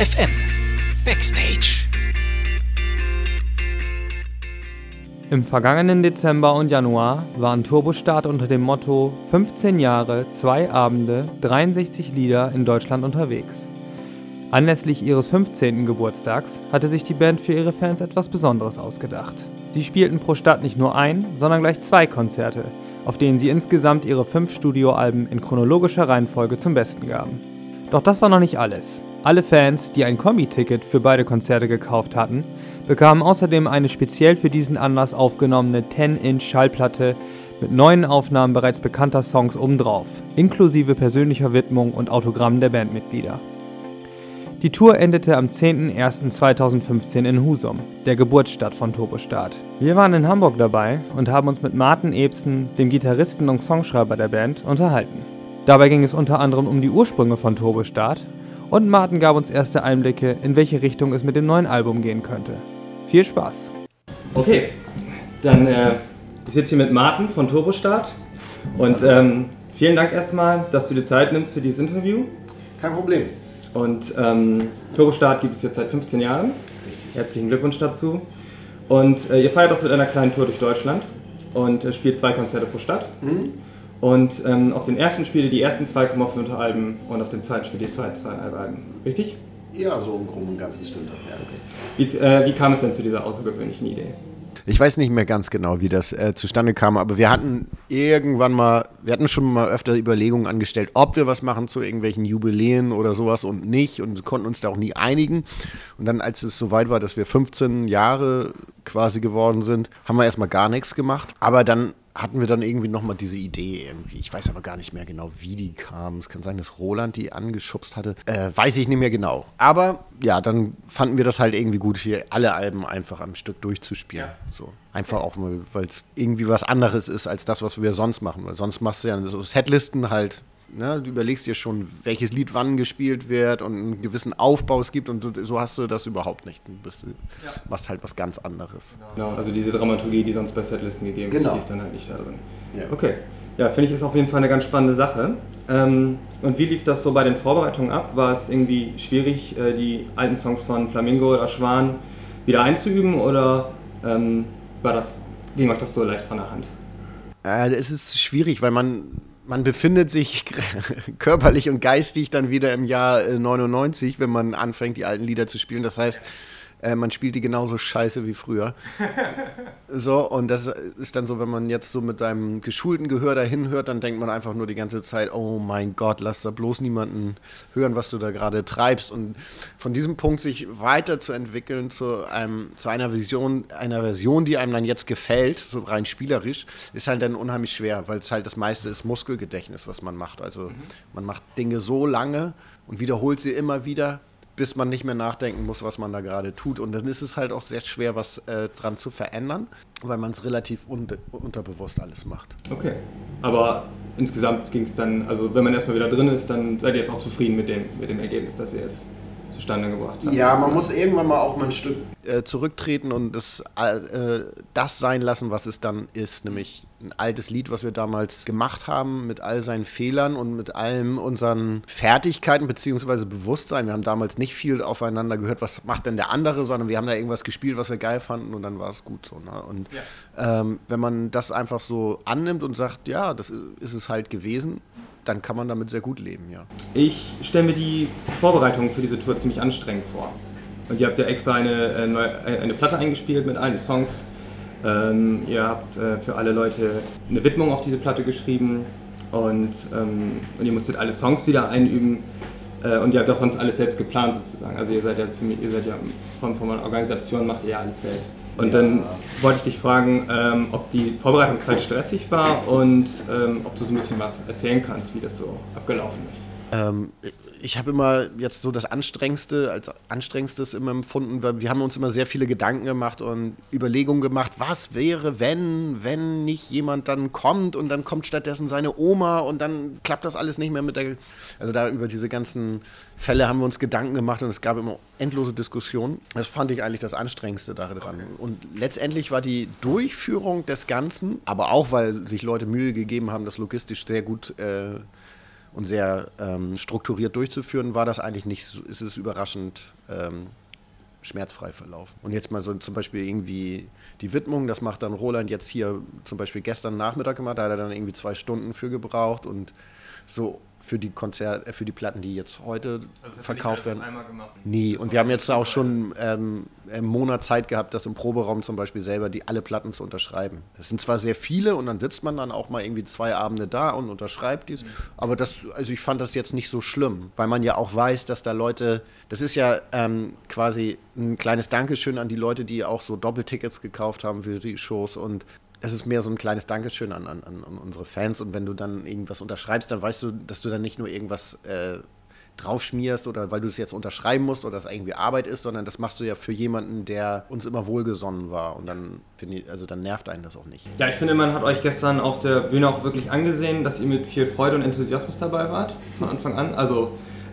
FM Backstage. Im vergangenen Dezember und Januar waren Turbostart unter dem Motto 15 Jahre, zwei Abende, 63 Lieder in Deutschland unterwegs. Anlässlich ihres 15. Geburtstags hatte sich die Band für ihre Fans etwas Besonderes ausgedacht. Sie spielten pro Stadt nicht nur ein, sondern gleich zwei Konzerte, auf denen sie insgesamt ihre fünf Studioalben in chronologischer Reihenfolge zum Besten gaben. Doch das war noch nicht alles. Alle Fans, die ein Kombi-Ticket für beide Konzerte gekauft hatten, bekamen außerdem eine speziell für diesen Anlass aufgenommene 10-Inch-Schallplatte mit neuen Aufnahmen bereits bekannter Songs obendrauf, inklusive persönlicher Widmung und Autogramm der Bandmitglieder. Die Tour endete am 10.01.2015 in Husum, der Geburtsstadt von Turbostart. Wir waren in Hamburg dabei und haben uns mit Martin Ebsen, dem Gitarristen und Songschreiber der Band, unterhalten. Dabei ging es unter anderem um die Ursprünge von Turbostart und Martin gab uns erste Einblicke, in welche Richtung es mit dem neuen Album gehen könnte. Viel Spaß! Okay, dann äh, ich sitze hier mit Martin von Turbostart und ähm, vielen Dank erstmal, dass du dir Zeit nimmst für dieses Interview. Kein Problem. Und ähm, Turbostart gibt es jetzt seit 15 Jahren. Richtig. Herzlichen Glückwunsch dazu. Und äh, ihr feiert das mit einer kleinen Tour durch Deutschland und äh, spielt zwei Konzerte pro Stadt. Mhm. Und ähm, auf den ersten spielt ihr die ersten 2,5 Alben und auf dem zweiten spielt ihr die zweiten zwei Alben. Richtig? Ja, so im Groben und Ganzen stimmt das. Ja. Wie, äh, wie kam es denn zu dieser außergewöhnlichen Idee? Ich weiß nicht mehr ganz genau, wie das äh, zustande kam, aber wir hatten irgendwann mal, wir hatten schon mal öfter Überlegungen angestellt, ob wir was machen zu irgendwelchen Jubiläen oder sowas und nicht und konnten uns da auch nie einigen. Und dann, als es soweit war, dass wir 15 Jahre quasi geworden sind, haben wir erstmal gar nichts gemacht. Aber dann hatten wir dann irgendwie nochmal diese Idee irgendwie. Ich weiß aber gar nicht mehr genau, wie die kam. Es kann sein, dass Roland die angeschubst hatte. Äh, weiß ich nicht mehr genau. Aber ja, dann fanden wir das halt irgendwie gut, hier alle Alben einfach am Stück durchzuspielen. Ja. So. Einfach auch mal, weil es irgendwie was anderes ist als das, was wir sonst machen. Weil sonst machst du ja so Setlisten halt Ne, du überlegst dir schon, welches Lied wann gespielt wird und einen gewissen Aufbau es gibt und so hast du das überhaupt nicht. Du bist, ja. machst halt was ganz anderes. Genau, also diese Dramaturgie, die sonst bei Setlisten gegeben genau. ist, die ist dann halt nicht da drin. Ja. Okay. Ja, finde ich ist auf jeden Fall eine ganz spannende Sache. Ähm, und wie lief das so bei den Vorbereitungen ab? War es irgendwie schwierig, äh, die alten Songs von Flamingo oder Schwan wieder einzuüben oder ähm, war das, ging euch das so leicht von der Hand? Äh, es ist schwierig, weil man man befindet sich körperlich und geistig dann wieder im Jahr 99, äh, wenn man anfängt, die alten Lieder zu spielen. Das heißt, äh, man spielt die genauso scheiße wie früher. so, und das ist dann so, wenn man jetzt so mit deinem geschulten Gehör dahin hört, dann denkt man einfach nur die ganze Zeit, oh mein Gott, lass da bloß niemanden hören, was du da gerade treibst. Und von diesem Punkt sich weiterzuentwickeln zu, einem, zu einer Vision, einer Version, die einem dann jetzt gefällt, so rein spielerisch, ist halt dann unheimlich schwer, weil es halt das meiste ist Muskelgedächtnis, was man macht. Also mhm. man macht Dinge so lange und wiederholt sie immer wieder, bis man nicht mehr nachdenken muss, was man da gerade tut. Und dann ist es halt auch sehr schwer, was äh, dran zu verändern, weil man es relativ un unterbewusst alles macht. Okay. Aber insgesamt ging es dann, also wenn man erstmal wieder drin ist, dann seid ihr jetzt auch zufrieden mit dem, mit dem Ergebnis, das ihr jetzt zustande gebracht habt. Ja, man muss irgendwann mal auch mal ein Stück äh, zurücktreten und das, äh, das sein lassen, was es dann ist, nämlich ein altes Lied, was wir damals gemacht haben, mit all seinen Fehlern und mit allen unseren Fertigkeiten bzw. Bewusstsein. Wir haben damals nicht viel aufeinander gehört, was macht denn der andere, sondern wir haben da irgendwas gespielt, was wir geil fanden und dann war es gut so. Ne? Und ja. ähm, wenn man das einfach so annimmt und sagt, ja, das ist es halt gewesen, dann kann man damit sehr gut leben, ja. Ich stelle mir die Vorbereitung für diese Tour ziemlich anstrengend vor. Und ihr habt ja extra eine, äh, eine Platte eingespielt mit allen Songs ähm, ihr habt äh, für alle Leute eine Widmung auf diese Platte geschrieben und, ähm, und ihr musstet alle Songs wieder einüben. Äh, und ihr habt auch sonst alles selbst geplant sozusagen. Also ihr seid ja ziemlich, ihr seid ja von, von Organisation macht ihr ja alles selbst. Und ja. dann wollte ich dich fragen, ähm, ob die Vorbereitungszeit stressig war und ähm, ob du so ein bisschen was erzählen kannst, wie das so abgelaufen ist. Ähm, ich habe immer jetzt so das Anstrengendste als Anstrengendstes immer empfunden, weil wir haben uns immer sehr viele Gedanken gemacht und Überlegungen gemacht, was wäre, wenn, wenn nicht jemand dann kommt und dann kommt stattdessen seine Oma und dann klappt das alles nicht mehr mit der, also da über diese ganzen Fälle haben wir uns Gedanken gemacht und es gab immer endlose Diskussionen. Das fand ich eigentlich das Anstrengendste daran. Okay. Und letztendlich war die Durchführung des Ganzen, aber auch weil sich Leute Mühe gegeben haben, das logistisch sehr gut äh, und sehr ähm, strukturiert durchzuführen, war das eigentlich nicht so, ist es überraschend ähm, schmerzfrei verlaufen. Und jetzt mal so zum Beispiel irgendwie die Widmung, das macht dann Roland jetzt hier zum Beispiel gestern Nachmittag gemacht, da hat er dann irgendwie zwei Stunden für gebraucht und so für die Konzert, äh, für die Platten, die jetzt heute also verkauft werden. Nie. Und wir haben jetzt auch schon ähm, einen Monat Zeit gehabt, das im Proberaum zum Beispiel selber die alle Platten zu unterschreiben. Das sind zwar sehr viele und dann sitzt man dann auch mal irgendwie zwei Abende da und unterschreibt dies. Mhm. Aber das, also ich fand das jetzt nicht so schlimm, weil man ja auch weiß, dass da Leute, das ist ja ähm, quasi ein kleines Dankeschön an die Leute, die auch so Doppeltickets gekauft haben für die Shows und es ist mehr so ein kleines Dankeschön an, an, an unsere Fans. Und wenn du dann irgendwas unterschreibst, dann weißt du, dass du dann nicht nur irgendwas äh, draufschmierst oder weil du es jetzt unterschreiben musst oder es irgendwie Arbeit ist, sondern das machst du ja für jemanden, der uns immer wohlgesonnen war. Und dann, ich, also dann nervt einen das auch nicht. Ja, ich finde, man hat euch gestern auf der Bühne auch wirklich angesehen, dass ihr mit viel Freude und Enthusiasmus dabei wart, von Anfang an. Also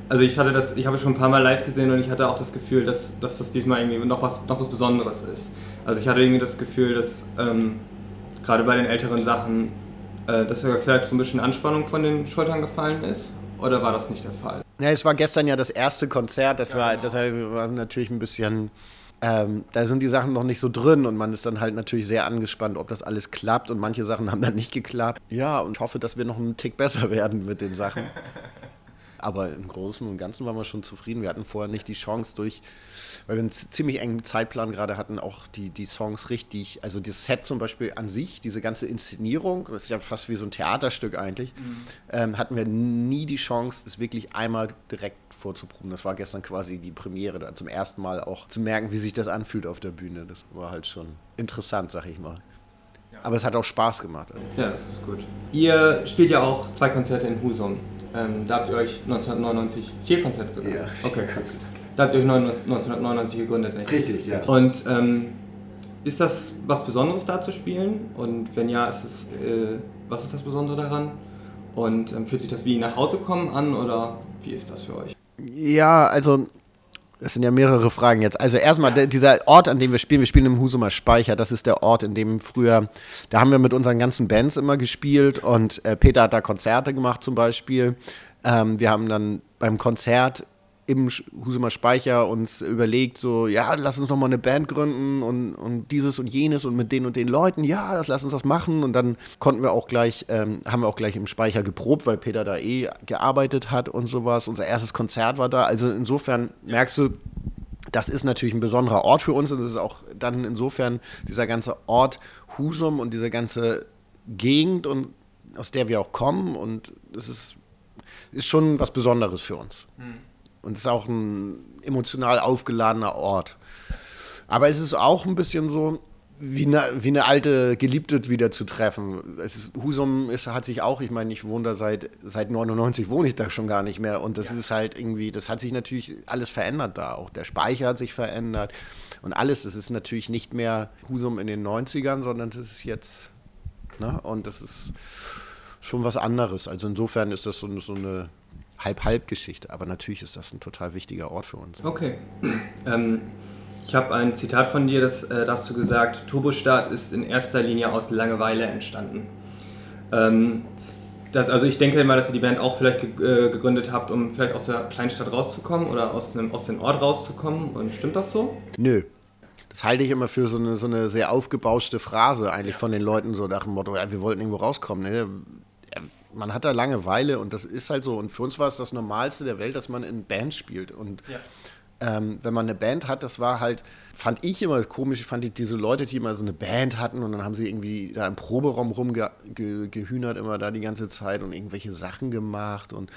also ich hatte das, ich habe schon ein paar Mal live gesehen und ich hatte auch das Gefühl, dass, dass das diesmal irgendwie noch was, noch was Besonderes ist. Also ich hatte irgendwie das Gefühl, dass ähm, gerade bei den älteren Sachen, äh, dass da vielleicht so ein bisschen Anspannung von den Schultern gefallen ist? Oder war das nicht der Fall? Ja, es war gestern ja das erste Konzert, das, ja, war, genau. das war natürlich ein bisschen. Ähm, da sind die Sachen noch nicht so drin und man ist dann halt natürlich sehr angespannt, ob das alles klappt und manche Sachen haben dann nicht geklappt. Ja, und ich hoffe, dass wir noch einen Tick besser werden mit den Sachen. Aber im Großen und Ganzen waren wir schon zufrieden. Wir hatten vorher nicht die Chance durch, weil wir einen ziemlich engen Zeitplan gerade hatten, auch die, die Songs richtig, also das Set zum Beispiel an sich, diese ganze Inszenierung, das ist ja fast wie so ein Theaterstück eigentlich, mhm. ähm, hatten wir nie die Chance, es wirklich einmal direkt vorzuproben. Das war gestern quasi die Premiere, da zum ersten Mal auch zu merken, wie sich das anfühlt auf der Bühne. Das war halt schon interessant, sag ich mal. Aber es hat auch Spaß gemacht. Ja, das ist gut. Ihr spielt ja auch zwei Konzerte in Husum. Ähm, da habt ihr euch 1999 vier Konzerte sogar. Ja, okay. Da habt ihr euch 1999 gegründet, Richtig, ja. Und ähm, ist das was Besonderes da zu spielen? Und wenn ja, ist es, äh, was ist das Besondere daran? Und ähm, fühlt sich das wie nach Hause kommen an oder wie ist das für euch? Ja, also es sind ja mehrere Fragen jetzt. Also erstmal, ja. dieser Ort, an dem wir spielen, wir spielen im Husumer Speicher, das ist der Ort, in dem früher, da haben wir mit unseren ganzen Bands immer gespielt und äh, Peter hat da Konzerte gemacht zum Beispiel. Ähm, wir haben dann beim Konzert im Husumer Speicher uns überlegt, so, ja, lass uns noch mal eine Band gründen und, und dieses und jenes und mit den und den Leuten, ja, das lass uns das machen. Und dann konnten wir auch gleich, ähm, haben wir auch gleich im Speicher geprobt, weil Peter da eh gearbeitet hat und sowas. Unser erstes Konzert war da. Also insofern merkst du, das ist natürlich ein besonderer Ort für uns und es ist auch dann insofern dieser ganze Ort Husum und diese ganze Gegend und aus der wir auch kommen und es ist, ist schon was Besonderes für uns. Hm. Und es ist auch ein emotional aufgeladener Ort. Aber es ist auch ein bisschen so, wie eine, wie eine alte Geliebte wieder zu treffen. Es ist, Husum ist, hat sich auch, ich meine, ich wohne da seit, seit 99, wohne ich da schon gar nicht mehr. Und das ja. ist halt irgendwie, das hat sich natürlich alles verändert da. Auch der Speicher hat sich verändert und alles. Es ist natürlich nicht mehr Husum in den 90ern, sondern es ist jetzt, ne? und das ist schon was anderes. Also insofern ist das so, so eine Halb-Halb-Geschichte. Aber natürlich ist das ein total wichtiger Ort für uns. Okay. Ähm, ich habe ein Zitat von dir, das, äh, da hast du gesagt, Turbostart ist in erster Linie aus Langeweile entstanden. Ähm, das, also ich denke mal, dass ihr die Band auch vielleicht äh, gegründet habt, um vielleicht aus der Kleinstadt rauszukommen oder aus, einem, aus dem Ort rauszukommen. Und stimmt das so? Nö. Das halte ich immer für so eine, so eine sehr aufgebauschte Phrase eigentlich ja. von den Leuten, so nach dem Motto, ja, wir wollten irgendwo rauskommen. Ne? Man hat da Langeweile und das ist halt so. Und für uns war es das Normalste der Welt, dass man in Band spielt. Und ja. ähm, wenn man eine Band hat, das war halt, fand ich immer komisch, fand ich diese Leute, die immer so eine Band hatten und dann haben sie irgendwie da im Proberaum rumgehühnert, ge immer da die ganze Zeit und irgendwelche Sachen gemacht. Und,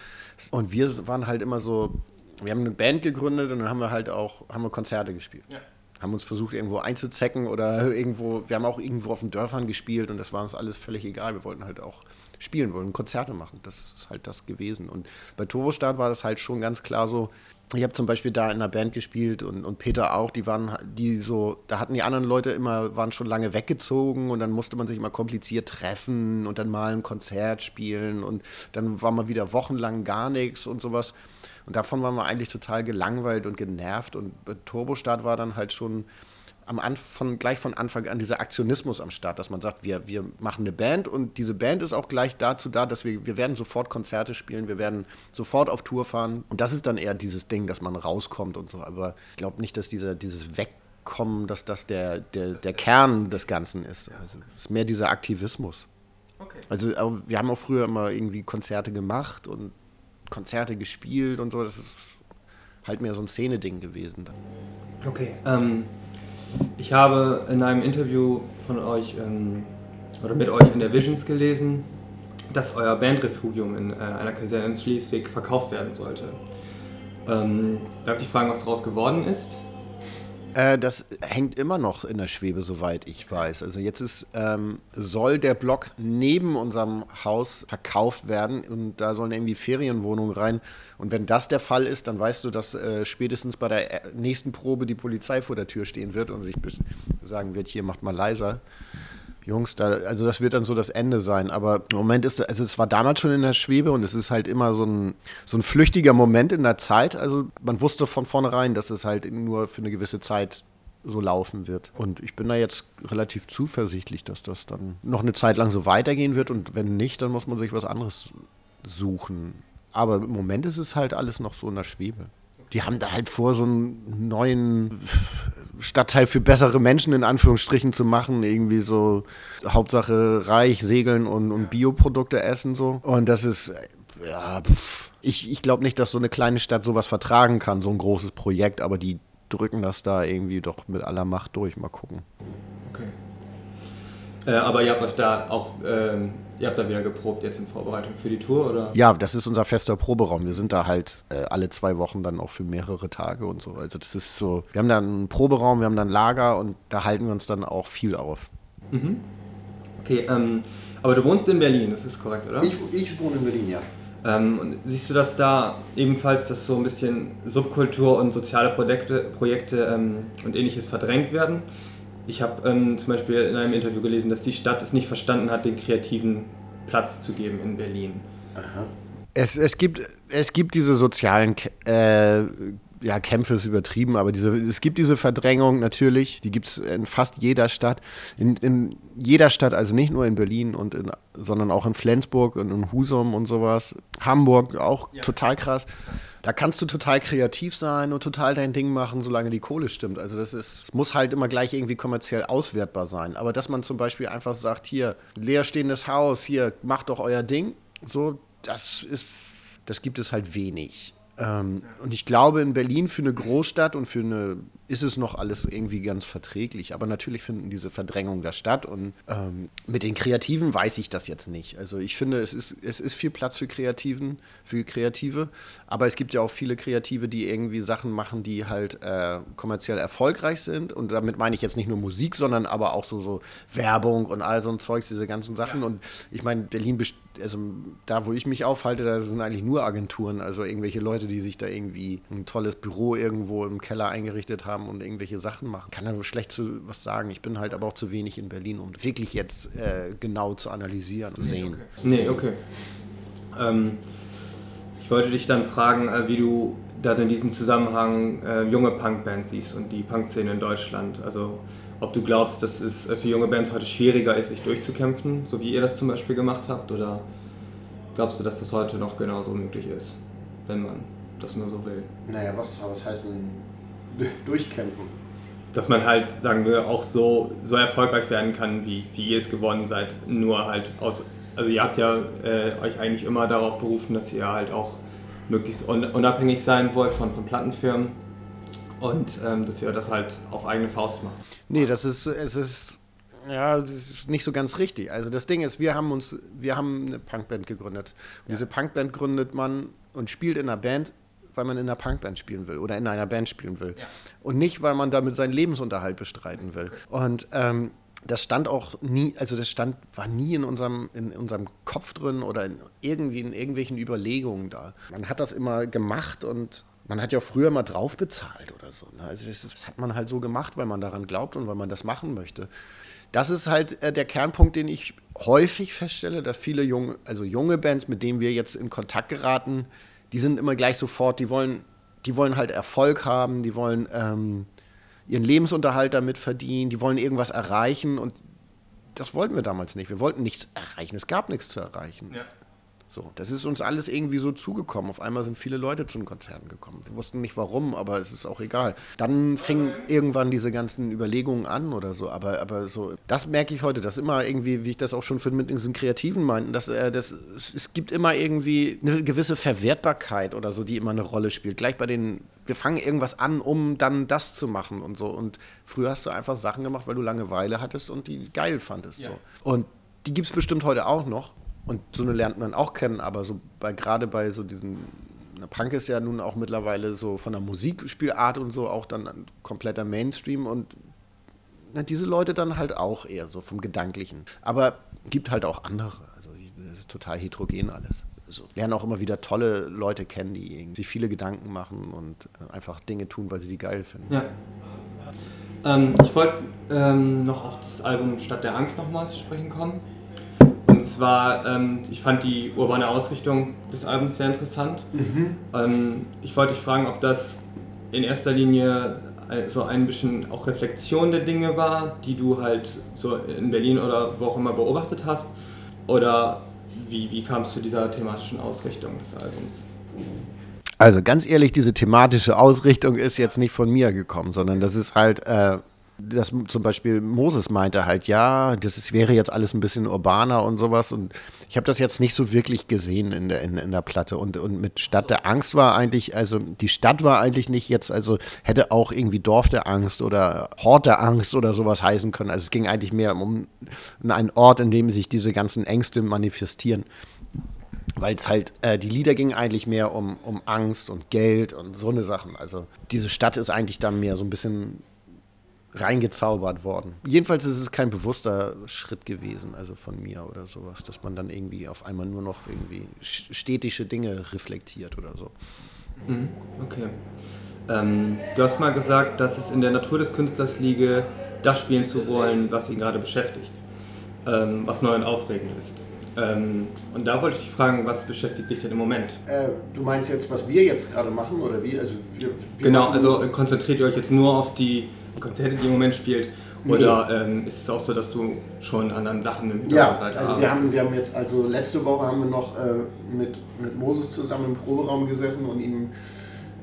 und wir waren halt immer so, wir haben eine Band gegründet und dann haben wir halt auch, haben wir Konzerte gespielt. Ja haben uns versucht, irgendwo einzuzecken oder irgendwo, wir haben auch irgendwo auf den Dörfern gespielt und das war uns alles völlig egal. Wir wollten halt auch spielen wollen, Konzerte machen. Das ist halt das gewesen. Und bei Turbostart war das halt schon ganz klar so. Ich habe zum Beispiel da in einer Band gespielt und, und Peter auch, die waren, die so, da hatten die anderen Leute immer, waren schon lange weggezogen und dann musste man sich immer kompliziert treffen und dann mal ein Konzert spielen und dann war mal wieder wochenlang gar nichts und sowas. Und davon waren wir eigentlich total gelangweilt und genervt. Und bei Turbostart war dann halt schon am Anfang, gleich von Anfang an dieser Aktionismus am Start, dass man sagt, wir, wir machen eine Band und diese Band ist auch gleich dazu da, dass wir, wir werden sofort Konzerte spielen, wir werden sofort auf Tour fahren. Und das ist dann eher dieses Ding, dass man rauskommt und so. Aber ich glaube nicht, dass dieser, dieses Wegkommen, dass das der, der, der Kern des Ganzen ist. Also es ist mehr dieser Aktivismus. Okay. Also wir haben auch früher immer irgendwie Konzerte gemacht und Konzerte gespielt und so. Das ist halt mehr so ein Szeneding gewesen. Okay. Ähm, ich habe in einem Interview von euch ähm, oder mit euch in der Visions gelesen, dass euer Bandrefugium in äh, einer Kaserne in Schleswig verkauft werden sollte. Ähm, darf ich fragen, was daraus geworden ist? Äh, das hängt immer noch in der Schwebe, soweit ich weiß. Also jetzt ist, ähm, soll der Block neben unserem Haus verkauft werden und da sollen irgendwie Ferienwohnungen rein. Und wenn das der Fall ist, dann weißt du, dass äh, spätestens bei der äh, nächsten Probe die Polizei vor der Tür stehen wird und sich sagen wird, hier macht mal leiser. Jungs, da, also das wird dann so das Ende sein. Aber im Moment ist, also es war damals schon in der Schwebe und es ist halt immer so ein, so ein flüchtiger Moment in der Zeit. Also man wusste von vornherein, dass es halt nur für eine gewisse Zeit so laufen wird. Und ich bin da jetzt relativ zuversichtlich, dass das dann noch eine Zeit lang so weitergehen wird. Und wenn nicht, dann muss man sich was anderes suchen. Aber im Moment ist es halt alles noch so in der Schwebe. Die haben da halt vor, so einen neuen Stadtteil für bessere Menschen in Anführungsstrichen zu machen. Irgendwie so Hauptsache reich, segeln und, und Bioprodukte essen so. Und das ist, ja, pff. ich, ich glaube nicht, dass so eine kleine Stadt sowas vertragen kann, so ein großes Projekt, aber die drücken das da irgendwie doch mit aller Macht durch. Mal gucken. Okay. Äh, aber ihr habt euch da auch, ähm, ihr habt da wieder geprobt jetzt in Vorbereitung für die Tour, oder? Ja, das ist unser fester Proberaum. Wir sind da halt äh, alle zwei Wochen dann auch für mehrere Tage und so. Also das ist so, wir haben da einen Proberaum, wir haben da ein Lager und da halten wir uns dann auch viel auf. Mhm. Okay, ähm, aber du wohnst in Berlin, das ist korrekt, oder? Ich, ich wohne in Berlin, ja. Ähm, siehst du, dass da ebenfalls, dass so ein bisschen Subkultur und soziale Projekte, Projekte ähm, und ähnliches verdrängt werden? Ich habe ähm, zum Beispiel in einem Interview gelesen, dass die Stadt es nicht verstanden hat, den kreativen Platz zu geben in Berlin. Aha. Es, es, gibt, es gibt diese sozialen äh, ja, Kämpfe ist übertrieben, aber diese, es gibt diese Verdrängung natürlich, die gibt es in fast jeder Stadt. In, in, jeder Stadt, also nicht nur in Berlin, und in, sondern auch in Flensburg und in Husum und sowas. Hamburg auch ja. total krass. Da kannst du total kreativ sein und total dein Ding machen, solange die Kohle stimmt. Also das ist, es muss halt immer gleich irgendwie kommerziell auswertbar sein. Aber dass man zum Beispiel einfach sagt, hier, leerstehendes Haus, hier, macht doch euer Ding, so, das ist, das gibt es halt wenig. Ähm, und ich glaube, in Berlin für eine Großstadt und für eine ist es noch alles irgendwie ganz verträglich. Aber natürlich finden diese Verdrängungen da statt. Und ähm, mit den Kreativen weiß ich das jetzt nicht. Also ich finde, es ist, es ist viel Platz für Kreativen, für Kreative. Aber es gibt ja auch viele Kreative, die irgendwie Sachen machen, die halt äh, kommerziell erfolgreich sind. Und damit meine ich jetzt nicht nur Musik, sondern aber auch so, so Werbung und all so ein Zeugs, diese ganzen Sachen. Ja. Und ich meine, Berlin besteht also da, wo ich mich aufhalte, da sind eigentlich nur Agenturen, also irgendwelche Leute, die sich da irgendwie ein tolles Büro irgendwo im Keller eingerichtet haben und irgendwelche Sachen machen. Kann nur schlecht zu was sagen. Ich bin halt aber auch zu wenig in Berlin, um wirklich jetzt äh, genau zu analysieren und sehen. Okay. Nee, okay. Ähm, ich wollte dich dann fragen, äh, wie du da in diesem Zusammenhang äh, junge Punkbands siehst und die Punkszene in Deutschland. Also ob du glaubst, dass es äh, für junge Bands heute schwieriger ist, sich durchzukämpfen, so wie ihr das zum Beispiel gemacht habt, oder glaubst du, dass das heute noch genauso möglich ist, wenn man das nur so will? Naja, was, was heißt denn durchkämpfen? Dass man halt, sagen wir, auch so, so erfolgreich werden kann, wie, wie ihr es geworden seid, nur halt aus, also ihr habt ja äh, euch eigentlich immer darauf berufen, dass ihr halt auch möglichst unabhängig sein wollt von, von Plattenfirmen und ähm, dass ihr das halt auf eigene Faust macht. Nee, das ist, es ist, ja, das ist nicht so ganz richtig. Also das Ding ist, wir haben uns, wir haben eine Punkband gegründet. Und ja. diese Punkband gründet man und spielt in einer Band, weil man in einer Punkband spielen will oder in einer Band spielen will. Ja. Und nicht, weil man damit seinen Lebensunterhalt bestreiten will. Und ähm, das stand auch nie, also das stand, war nie in unserem, in unserem Kopf drin oder in irgendwie in irgendwelchen Überlegungen da. Man hat das immer gemacht und man hat ja früher mal drauf bezahlt oder so. Ne? Also das, das, hat man halt so gemacht, weil man daran glaubt und weil man das machen möchte. Das ist halt äh, der Kernpunkt, den ich häufig feststelle, dass viele junge, also junge Bands, mit denen wir jetzt in Kontakt geraten, die sind immer gleich sofort, die wollen, die wollen halt Erfolg haben, die wollen ähm, ihren Lebensunterhalt damit verdienen, die wollen irgendwas erreichen und das wollten wir damals nicht. Wir wollten nichts erreichen. Es gab nichts zu erreichen. Ja. So, das ist uns alles irgendwie so zugekommen. Auf einmal sind viele Leute zu den Konzerten gekommen. Wir wussten nicht warum, aber es ist auch egal. Dann fingen irgendwann diese ganzen Überlegungen an oder so. Aber, aber so, das merke ich heute, dass immer irgendwie, wie ich das auch schon für mit diesen Kreativen meinten, dass äh, das, es gibt immer irgendwie eine gewisse Verwertbarkeit oder so, die immer eine Rolle spielt. Gleich bei den, wir fangen irgendwas an, um dann das zu machen und so. Und früher hast du einfach Sachen gemacht, weil du Langeweile hattest und die geil fandest. Ja. So. Und die gibt es bestimmt heute auch noch. Und so eine lernt man auch kennen, aber so bei gerade bei so diesen Punk ist ja nun auch mittlerweile so von der Musikspielart und so auch dann kompletter Mainstream und na, diese Leute dann halt auch eher so vom Gedanklichen. Aber gibt halt auch andere. Also es ist total heterogen alles. Also, lernen auch immer wieder tolle Leute kennen, die sich viele Gedanken machen und äh, einfach Dinge tun, weil sie die geil finden. Ja. Ähm, ich wollte ähm, noch auf das Album Stadt der Angst nochmal zu sprechen kommen. Und zwar, ähm, ich fand die urbane Ausrichtung des Albums sehr interessant. Mhm. Ähm, ich wollte dich fragen, ob das in erster Linie so ein bisschen auch Reflexion der Dinge war, die du halt so in Berlin oder wo auch immer beobachtet hast. Oder wie, wie kam es zu dieser thematischen Ausrichtung des Albums? Also ganz ehrlich, diese thematische Ausrichtung ist jetzt nicht von mir gekommen, sondern das ist halt äh, dass zum Beispiel Moses meinte halt, ja, das ist, wäre jetzt alles ein bisschen urbaner und sowas. Und ich habe das jetzt nicht so wirklich gesehen in der, in, in, der Platte. Und, und mit Stadt der Angst war eigentlich, also die Stadt war eigentlich nicht jetzt, also hätte auch irgendwie Dorf der Angst oder Hort der Angst oder sowas heißen können. Also es ging eigentlich mehr um, einen Ort, in dem sich diese ganzen Ängste manifestieren weil es halt, äh, die Lieder gingen eigentlich mehr um, um Angst und Geld und so eine Sachen. Also diese Stadt ist eigentlich dann mehr so ein bisschen reingezaubert worden. Jedenfalls ist es kein bewusster Schritt gewesen, also von mir oder sowas, dass man dann irgendwie auf einmal nur noch irgendwie städtische Dinge reflektiert oder so. Mhm, okay. Ähm, du hast mal gesagt, dass es in der Natur des Künstlers liege, das spielen zu wollen, was ihn gerade beschäftigt, ähm, was neu und aufregend ist. Ähm, und da wollte ich dich fragen, was beschäftigt dich denn im Moment? Äh, du meinst jetzt, was wir jetzt gerade machen oder wie? Also wir, wir genau, also konzentriert ihr euch jetzt nur auf die Konzerte, die im Moment spielt? Oder nee. ähm, ist es auch so, dass du schon an anderen Sachen im Ja, also wir haben, wir haben jetzt, also letzte Woche haben wir noch äh, mit, mit Moses zusammen im Proberaum gesessen und ihm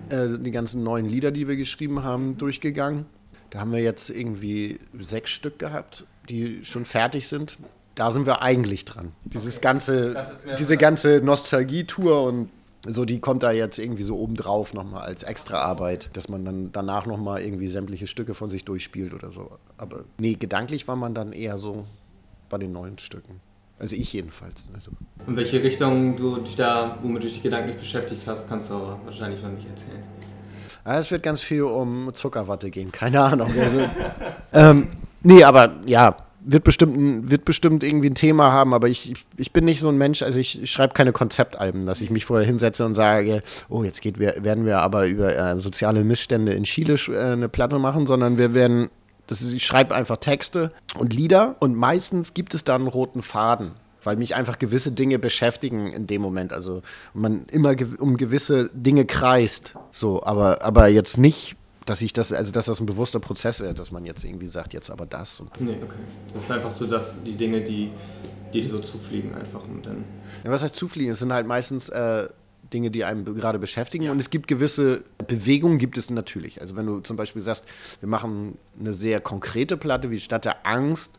äh, die ganzen neuen Lieder, die wir geschrieben haben, durchgegangen. Da haben wir jetzt irgendwie sechs Stück gehabt, die schon fertig sind. Da sind wir eigentlich dran. Dieses okay. ganze, diese ganze Nostalgie-Tour und so, die kommt da jetzt irgendwie so obendrauf nochmal als Extraarbeit, dass man dann danach nochmal irgendwie sämtliche Stücke von sich durchspielt oder so. Aber nee, gedanklich war man dann eher so bei den neuen Stücken. Also ich jedenfalls. Also. In welche Richtung du dich da, womit du dich gedanklich beschäftigt hast, kannst du aber wahrscheinlich noch nicht erzählen. Ja, es wird ganz viel um Zuckerwatte gehen, keine Ahnung. Also, ähm, nee, aber ja, wird bestimmt, wird bestimmt irgendwie ein Thema haben, aber ich, ich bin nicht so ein Mensch, also ich, schreibe keine Konzeptalben, dass ich mich vorher hinsetze und sage, oh, jetzt geht wir, werden wir aber über äh, soziale Missstände in Chile äh, eine Platte machen, sondern wir werden, das ist, ich schreibe einfach Texte und Lieder und meistens gibt es da einen roten Faden weil mich einfach gewisse Dinge beschäftigen in dem Moment. Also man immer um gewisse Dinge kreist, so, aber, aber jetzt nicht dass ich das, also dass das ein bewusster Prozess wäre, dass man jetzt irgendwie sagt, jetzt aber das. Und nee, okay. Das ist einfach so, dass die Dinge, die, die dir so zufliegen, einfach und dann. Ja, was heißt zufliegen? Es sind halt meistens äh, Dinge, die einem gerade beschäftigen. Ja. Und es gibt gewisse Bewegungen, gibt es natürlich. Also wenn du zum Beispiel sagst, wir machen eine sehr konkrete Platte wie Stadt der Angst,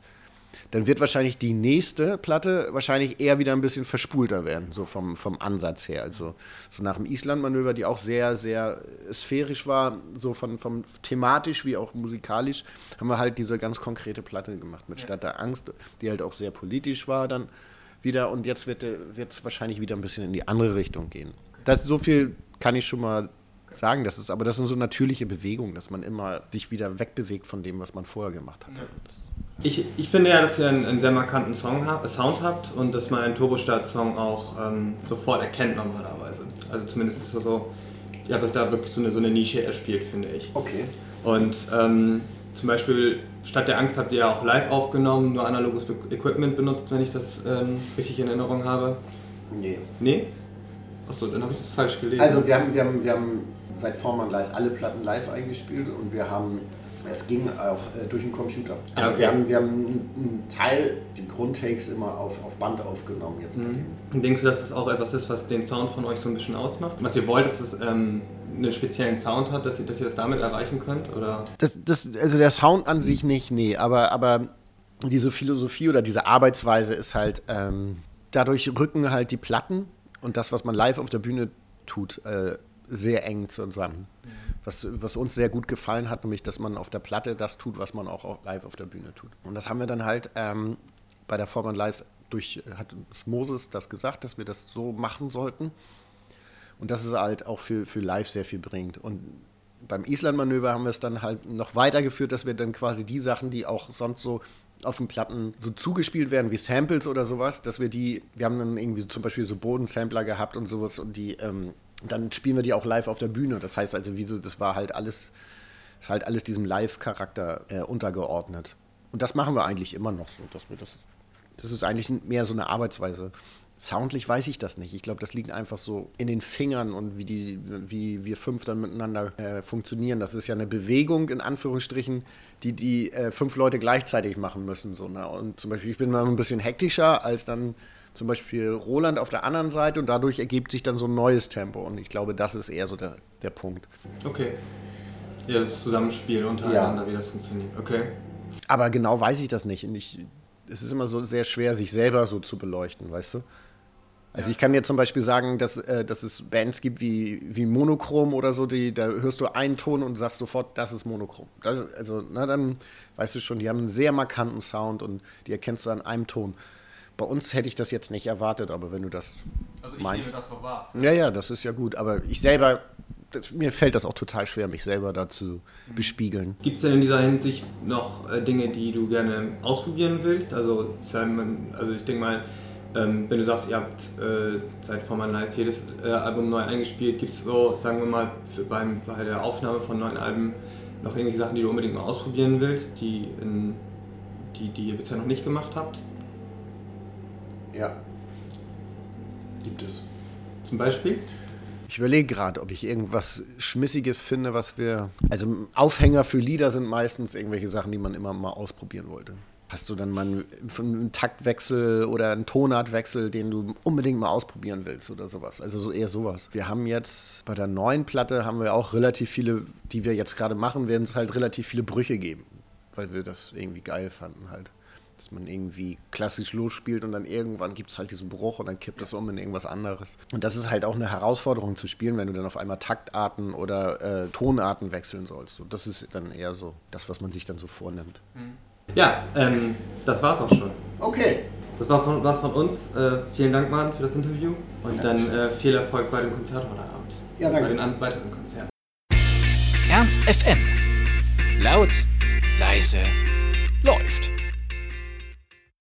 dann wird wahrscheinlich die nächste Platte wahrscheinlich eher wieder ein bisschen verspulter werden, so vom, vom Ansatz her. Also so nach dem Island-Manöver, die auch sehr, sehr sphärisch war, so von, vom thematisch wie auch musikalisch, haben wir halt diese ganz konkrete Platte gemacht mit Stadt der Angst, die halt auch sehr politisch war dann wieder. Und jetzt wird es wahrscheinlich wieder ein bisschen in die andere Richtung gehen. Das so viel kann ich schon mal sagen, das ist, aber das sind so natürliche Bewegungen, dass man immer sich wieder wegbewegt von dem, was man vorher gemacht hat. Ja. Ich, ich finde ja, dass ihr einen, einen sehr markanten Song Sound habt und dass man einen Turbostart-Song auch ähm, sofort erkennt normalerweise. Also zumindest ist es so, ihr habt euch da wirklich so eine, so eine Nische erspielt, finde ich. Okay. Und ähm, zum Beispiel Statt der Angst habt ihr ja auch live aufgenommen, nur analoges Equipment benutzt, wenn ich das ähm, richtig in Erinnerung habe. Nee. Nee? Achso, dann habe ich das falsch gelesen. Also wir haben, wir haben, wir haben seit Vormann Leis alle Platten live eingespielt und wir haben Es ging auch äh, durch den Computer. Aber okay. wir haben, wir haben einen Teil, die Grundtakes immer auf, auf Band aufgenommen jetzt. Und denkst du, dass es auch etwas ist, was den Sound von euch so ein bisschen ausmacht? Was ihr wollt, dass es ähm, einen speziellen Sound hat, dass ihr, dass ihr das damit erreichen könnt? Oder? Das, das, also der Sound an sich nicht, nee, aber, aber diese Philosophie oder diese Arbeitsweise ist halt, ähm, dadurch rücken halt die Platten und das, was man live auf der Bühne tut, äh, sehr eng zusammen. Was, was uns sehr gut gefallen hat, nämlich, dass man auf der Platte das tut, was man auch au- live auf der Bühne tut. Und das haben wir dann halt ähm, bei der Vormann Leis durch, hat uns Moses das gesagt, dass wir das so machen sollten. Und dass es halt auch für, für live sehr viel bringt. Und beim Island-Manöver haben wir es dann halt noch weitergeführt, dass wir dann quasi die Sachen, die auch sonst so auf den Platten so zugespielt werden, wie Samples oder sowas, dass wir die, wir haben dann irgendwie zum Beispiel so Bodensampler gehabt und sowas und die, ähm, dann spielen wir die auch live auf der Bühne. Das heißt also, wie so, das war halt alles, ist halt alles diesem Live-Charakter äh, untergeordnet. Und das machen wir eigentlich immer noch so, dass wir das, das ist eigentlich mehr so eine Arbeitsweise. Soundlich weiß ich das nicht. Ich glaube, das liegt einfach so in den Fingern und wie, die, wie wir fünf dann miteinander äh, funktionieren. Das ist ja eine Bewegung, in Anführungsstrichen, die die äh, fünf Leute gleichzeitig machen müssen. So, ne? Und zum Beispiel, ich bin mal ein bisschen hektischer als dann zum Beispiel Roland auf der anderen Seite und dadurch ergibt sich dann so ein neues Tempo. Und ich glaube, das ist eher so der, der Punkt. Okay. Ja, das Zusammenspiel untereinander, Ja. wie das funktioniert. Okay. Aber genau weiß ich das nicht. Und ich, es ist immer so sehr schwer, sich selber so zu beleuchten, weißt du? Also ich kann dir zum Beispiel sagen, dass, äh, dass es Bands gibt wie, wie Monochrom oder so, die, da hörst du einen Ton und sagst sofort, das ist Monochrom. Das, also, na dann weißt du schon, die haben einen sehr markanten Sound und die erkennst du an einem Ton. Bei uns hätte ich das jetzt nicht erwartet, aber wenn du das meinst. das so wahr. Ja, ja, das ist ja gut. Aber ich selber, das, mir fällt das auch total schwer, mich selber da zu bespiegeln. Gibt es denn in dieser Hinsicht noch äh, Dinge, die du gerne ausprobieren willst? Also, Simon, also ich denke mal, ähm, wenn du sagst, ihr habt äh, seit Forman Nice jedes äh, Album neu eingespielt, gibt es so, sagen wir mal, für beim, bei der Aufnahme von neuen Alben noch irgendwelche Sachen, die du unbedingt mal ausprobieren willst, die, in, die, die ihr bisher noch nicht gemacht habt? Ja. Gibt es. Zum Beispiel? Ich überlege gerade, ob ich irgendwas Schmissiges finde, was wir. Also Aufhänger für Lieder sind meistens irgendwelche Sachen, die man immer mal ausprobieren wollte. Hast du dann mal einen, einen Taktwechsel oder einen Tonartwechsel, den du unbedingt mal ausprobieren willst oder sowas? Also so eher sowas. Wir haben jetzt bei der neuen Platte haben wir auch relativ viele, die wir jetzt gerade machen, werden es halt relativ viele Brüche geben, weil wir das irgendwie geil fanden halt. Dass man irgendwie klassisch losspielt und dann irgendwann gibt es halt diesen Bruch und dann kippt es um in irgendwas anderes. Und das ist halt auch eine Herausforderung zu spielen, wenn du dann auf einmal Taktarten oder äh, Tonarten wechseln sollst. So, das ist dann eher so das, was man sich dann so vornimmt. Ja, ähm, das war's auch schon. Okay. Das war von, war's von uns. Äh, vielen Dank, Mann, für das Interview. Und dann äh, viel Erfolg bei dem Konzert heute Abend. Ja, danke. Bei den an weiteren Konzerten. Ernst FM. Laut, leise, läuft.